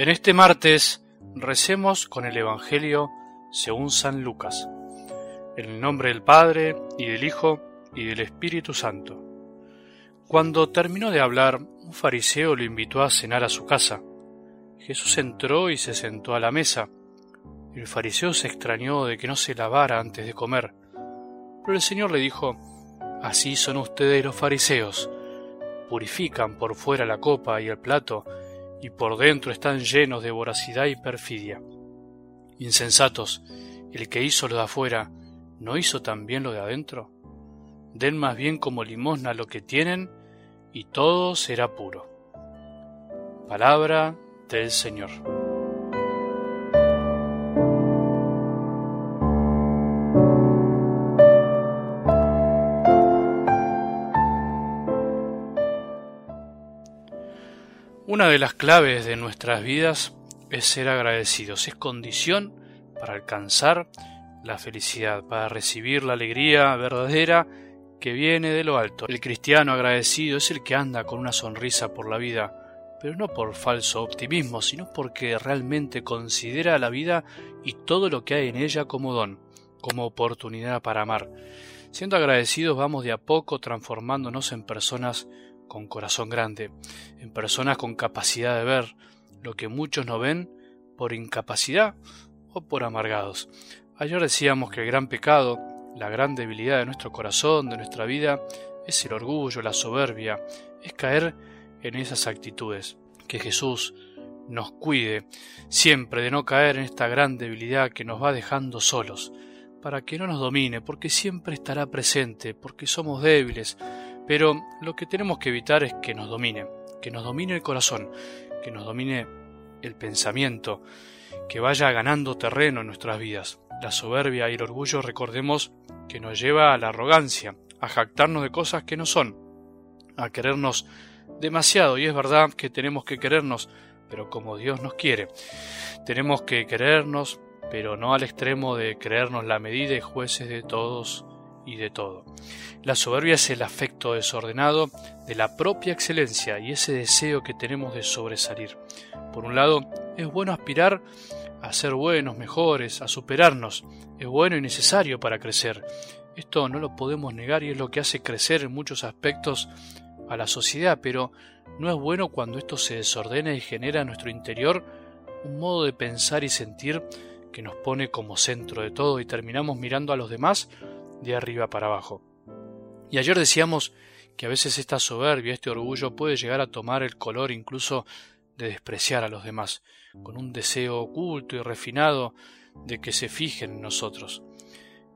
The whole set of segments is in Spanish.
En este martes recemos con el Evangelio según San Lucas, en el nombre del Padre y del Hijo y del Espíritu Santo. Cuando terminó de hablar, un fariseo lo invitó a cenar a su casa. Jesús entró y se sentó a la mesa. El fariseo se extrañó de que no se lavara antes de comer. Pero el Señor le dijo, Así son ustedes los fariseos. Purifican por fuera la copa y el plato, y por dentro están llenos de voracidad y perfidia. Insensatos, el que hizo lo de afuera, ¿no hizo también lo de adentro? Den más bien como limosna lo que tienen, y todo será puro. Palabra del Señor. Una de las claves de nuestras vidas es ser agradecidos, es condición para alcanzar la felicidad, para recibir la alegría verdadera que viene de lo alto. El cristiano agradecido es el que anda con una sonrisa por la vida, pero no por falso optimismo, sino porque realmente considera la vida y todo lo que hay en ella como don, como oportunidad para amar. Siendo agradecidos vamos de a poco transformándonos en personas con corazón grande, en personas con capacidad de ver lo que muchos no ven por incapacidad o por amargados. Ayer decíamos que el gran pecado, la gran debilidad de nuestro corazón, de nuestra vida, es el orgullo, la soberbia, es caer en esas actitudes. Que Jesús nos cuide siempre de no caer en esta gran debilidad que nos va dejando solos, para que no nos domine, porque siempre estará presente, porque somos débiles, pero lo que tenemos que evitar es que nos domine, que nos domine el corazón, que nos domine el pensamiento, que vaya ganando terreno en nuestras vidas. La soberbia y el orgullo, recordemos, que nos lleva a la arrogancia, a jactarnos de cosas que no son, a querernos demasiado, y es verdad que tenemos que querernos, pero como Dios nos quiere. Tenemos que querernos, pero no al extremo de creernos la medida y jueces de todos y de todo. La soberbia es el afecto desordenado de la propia excelencia y ese deseo que tenemos de sobresalir. Por un lado, es bueno aspirar a ser buenos, mejores, a superarnos. Es bueno y necesario para crecer. Esto no lo podemos negar y es lo que hace crecer en muchos aspectos a la sociedad, pero no es bueno cuando esto se desordena y genera en nuestro interior un modo de pensar y sentir que nos pone como centro de todo y terminamos mirando a los demás de arriba para abajo. Y ayer decíamos que a veces esta soberbia, este orgullo puede llegar a tomar el color incluso de despreciar a los demás, con un deseo oculto y refinado de que se fijen en nosotros.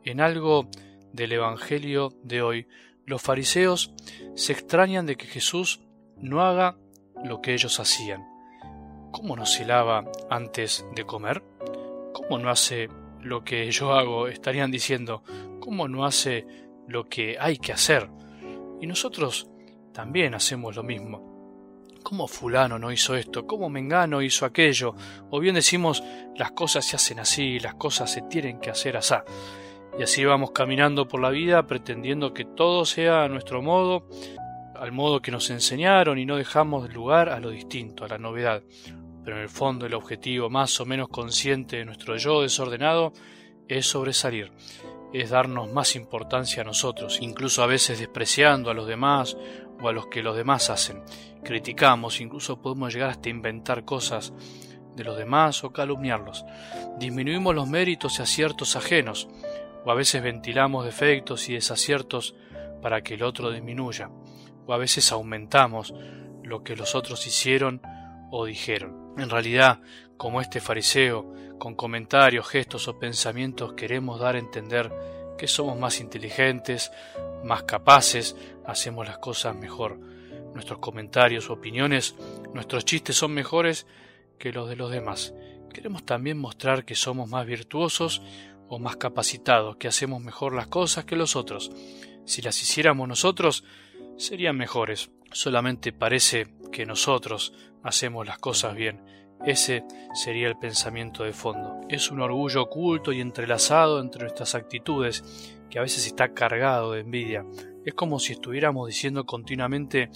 En algo del Evangelio de hoy, los fariseos se extrañan de que Jesús no haga lo que ellos hacían. ¿Cómo no se lava antes de comer? ¿Cómo no hace lo que yo hago? Estarían diciendo, ¿cómo no hace lo que hay que hacer? Y nosotros también hacemos lo mismo. ¿Cómo fulano no hizo esto? ¿Cómo Mengano hizo aquello? O bien decimos, las cosas se hacen así, las cosas se tienen que hacer así. Y así vamos caminando por la vida pretendiendo que todo sea a nuestro modo, al modo que nos enseñaron y no dejamos lugar a lo distinto, a la novedad. Pero en el fondo el objetivo más o menos consciente de nuestro yo desordenado es sobresalir, es darnos más importancia a nosotros, incluso a veces despreciando a los demás o a los que los demás hacen. Criticamos, incluso podemos llegar hasta inventar cosas de los demás o calumniarlos. Disminuimos los méritos y aciertos ajenos, o a veces ventilamos defectos y desaciertos para que el otro disminuya, o a veces aumentamos lo que los otros hicieron o dijeron. En realidad, como este fariseo, con comentarios, gestos o pensamientos queremos dar a entender que somos más inteligentes, más capaces, hacemos las cosas mejor. Nuestros comentarios opiniones, nuestros chistes son mejores que los de los demás. Queremos también mostrar que somos más virtuosos o más capacitados, que hacemos mejor las cosas que los otros. Si las hiciéramos nosotros, serían mejores. Solamente parece que nosotros hacemos las cosas bien. Ese sería el pensamiento de fondo. Es un orgullo oculto y entrelazado entre nuestras actitudes que a veces está cargado de envidia. Es como si estuviéramos diciendo continuamente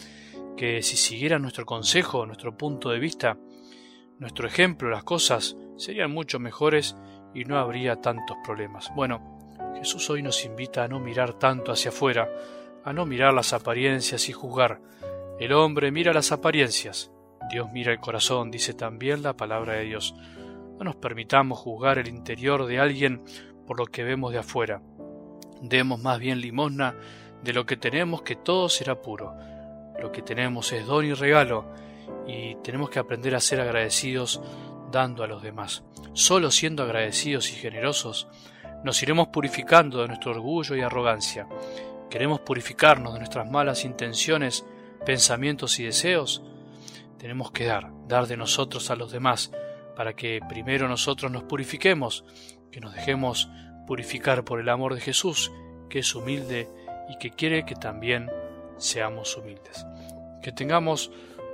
que si siguieran nuestro consejo, nuestro punto de vista, nuestro ejemplo, las cosas serían mucho mejores y no habría tantos problemas. Bueno, Jesús hoy nos invita a no mirar tanto hacia afuera, a no mirar las apariencias y juzgar. El hombre mira las apariencias, Dios mira el corazón, dice también la palabra de Dios. No nos permitamos juzgar el interior de alguien por lo que vemos de afuera. Demos más bien limosna de lo que tenemos, que todo será puro. Lo que tenemos es don y regalo, y tenemos que aprender a ser agradecidos dando a los demás. Solo siendo agradecidos y generosos, nos iremos purificando de nuestro orgullo y arrogancia. ¿Queremos purificarnos de nuestras malas intenciones, pensamientos y deseos? Tenemos que dar, dar de nosotros a los demás, para que primero nosotros nos purifiquemos, que nos dejemos purificar por el amor de Jesús, que es humilde y que quiere que también seamos humildes. Que tengamos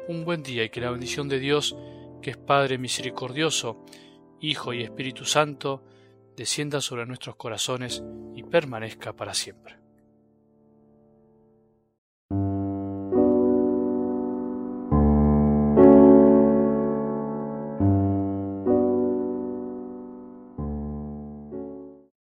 un buen día y que la bendición de Dios, que es Padre misericordioso, Hijo y Espíritu Santo, descienda sobre nuestros corazones y permanezca para siempre.